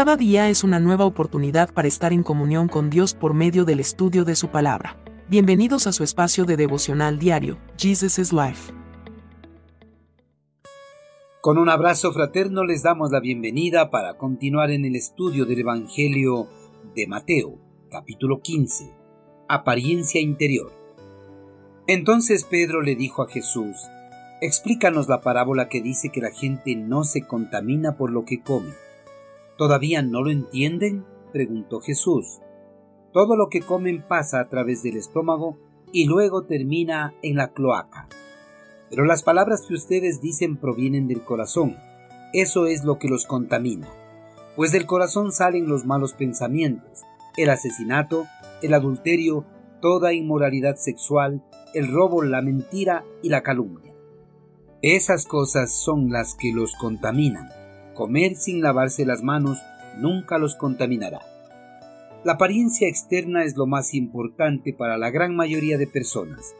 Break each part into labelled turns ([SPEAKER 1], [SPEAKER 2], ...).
[SPEAKER 1] Cada día es una nueva oportunidad para estar en comunión con Dios por medio del estudio de su palabra. Bienvenidos a su espacio de devocional diario, Jesus is Life.
[SPEAKER 2] Con un abrazo fraterno les damos la bienvenida para continuar en el estudio del Evangelio de Mateo, capítulo 15, Apariencia Interior. Entonces Pedro le dijo a Jesús, Explícanos la parábola que dice que la gente no se contamina por lo que come. ¿Todavía no lo entienden? preguntó Jesús. Todo lo que comen pasa a través del estómago y luego termina en la cloaca. Pero las palabras que ustedes dicen provienen del corazón. Eso es lo que los contamina. Pues del corazón salen los malos pensamientos, el asesinato, el adulterio, toda inmoralidad sexual, el robo, la mentira y la calumnia. Esas cosas son las que los contaminan. Comer sin lavarse las manos nunca los contaminará. La apariencia externa es lo más importante para la gran mayoría de personas.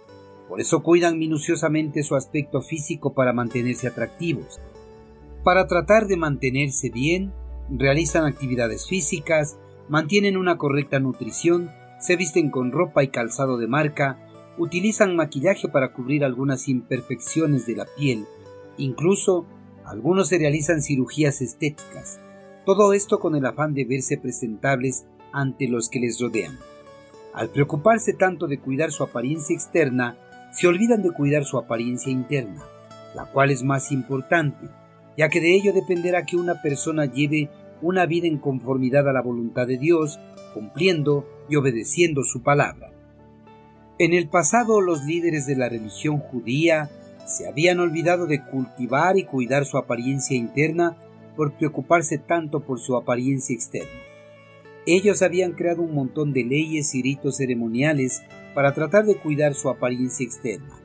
[SPEAKER 2] Por eso cuidan minuciosamente su aspecto físico para mantenerse atractivos. Para tratar de mantenerse bien, realizan actividades físicas, mantienen una correcta nutrición, se visten con ropa y calzado de marca, utilizan maquillaje para cubrir algunas imperfecciones de la piel, incluso algunos se realizan cirugías estéticas. Todo esto con el afán de verse presentables ante los que les rodean. Al preocuparse tanto de cuidar su apariencia externa, se olvidan de cuidar su apariencia interna, la cual es más importante, ya que de ello dependerá que una persona lleve una vida en conformidad a la voluntad de Dios, cumpliendo y obedeciendo su palabra. En el pasado los líderes de la religión judía se habían olvidado de cultivar y cuidar su apariencia interna por preocuparse tanto por su apariencia externa. Ellos habían creado un montón de leyes y ritos ceremoniales para tratar de cuidar su apariencia externa.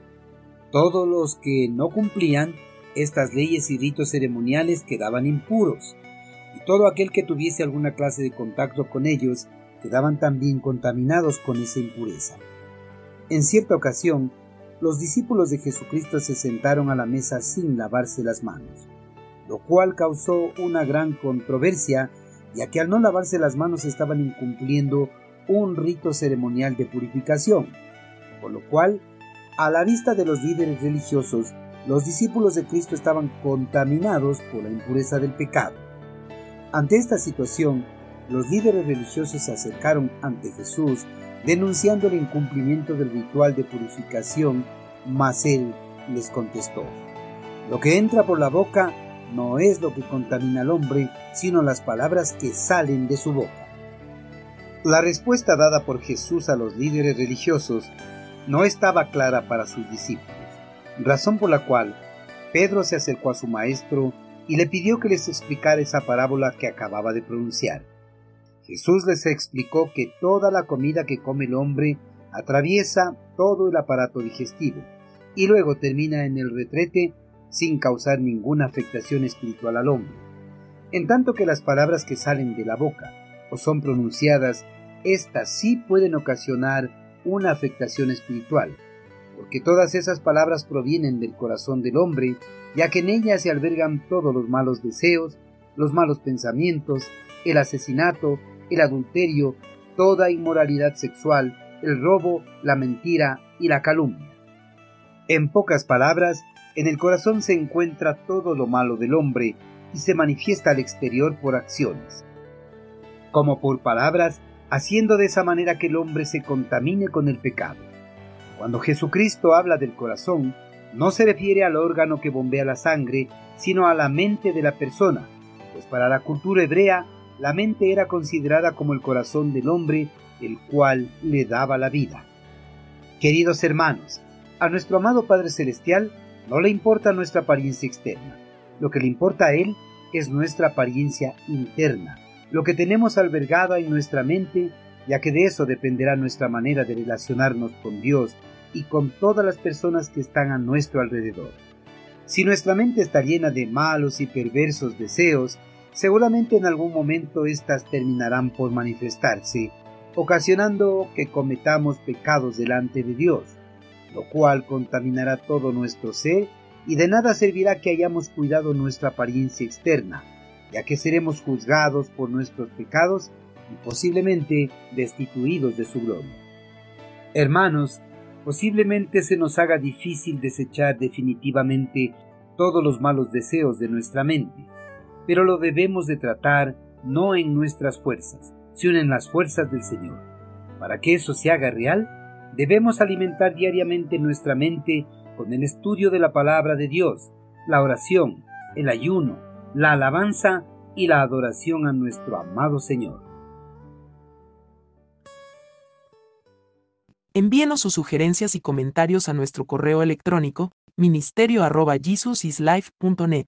[SPEAKER 2] Todos los que no cumplían estas leyes y ritos ceremoniales quedaban impuros, y todo aquel que tuviese alguna clase de contacto con ellos quedaban también contaminados con esa impureza. En cierta ocasión, los discípulos de Jesucristo se sentaron a la mesa sin lavarse las manos, lo cual causó una gran controversia, ya que al no lavarse las manos estaban incumpliendo un rito ceremonial de purificación, por lo cual, a la vista de los líderes religiosos, los discípulos de Cristo estaban contaminados por la impureza del pecado. Ante esta situación, los líderes religiosos se acercaron ante Jesús denunciando el incumplimiento del ritual de purificación, mas él les contestó, Lo que entra por la boca no es lo que contamina al hombre, sino las palabras que salen de su boca. La respuesta dada por Jesús a los líderes religiosos no estaba clara para sus discípulos, razón por la cual Pedro se acercó a su maestro y le pidió que les explicara esa parábola que acababa de pronunciar. Jesús les explicó que toda la comida que come el hombre atraviesa todo el aparato digestivo y luego termina en el retrete sin causar ninguna afectación espiritual al hombre. En tanto que las palabras que salen de la boca o son pronunciadas, éstas sí pueden ocasionar una afectación espiritual, porque todas esas palabras provienen del corazón del hombre, ya que en ellas se albergan todos los malos deseos, los malos pensamientos, el asesinato, el adulterio, toda inmoralidad sexual, el robo, la mentira y la calumnia. En pocas palabras, en el corazón se encuentra todo lo malo del hombre y se manifiesta al exterior por acciones. Como por palabras, haciendo de esa manera que el hombre se contamine con el pecado. Cuando Jesucristo habla del corazón, no se refiere al órgano que bombea la sangre, sino a la mente de la persona, pues para la cultura hebrea la mente era considerada como el corazón del hombre, el cual le daba la vida. Queridos hermanos, a nuestro amado Padre Celestial no le importa nuestra apariencia externa, lo que le importa a Él es nuestra apariencia interna, lo que tenemos albergada en nuestra mente, ya que de eso dependerá nuestra manera de relacionarnos con Dios y con todas las personas que están a nuestro alrededor. Si nuestra mente está llena de malos y perversos deseos, seguramente en algún momento éstas terminarán por manifestarse, ocasionando que cometamos pecados delante de Dios, lo cual contaminará todo nuestro ser y de nada servirá que hayamos cuidado nuestra apariencia externa, ya que seremos juzgados por nuestros pecados y posiblemente destituidos de su gloria. Hermanos, posiblemente se nos haga difícil desechar definitivamente todos los malos deseos de nuestra mente, pero lo debemos de tratar no en nuestras fuerzas, sino en las fuerzas del Señor. Para que eso se haga real, debemos alimentar diariamente nuestra mente con el estudio de la palabra de Dios, la oración, el ayuno, la alabanza y la adoración a nuestro amado Señor.
[SPEAKER 1] Envíenos sus sugerencias y comentarios a nuestro correo electrónico ministerio.jesusislife.net.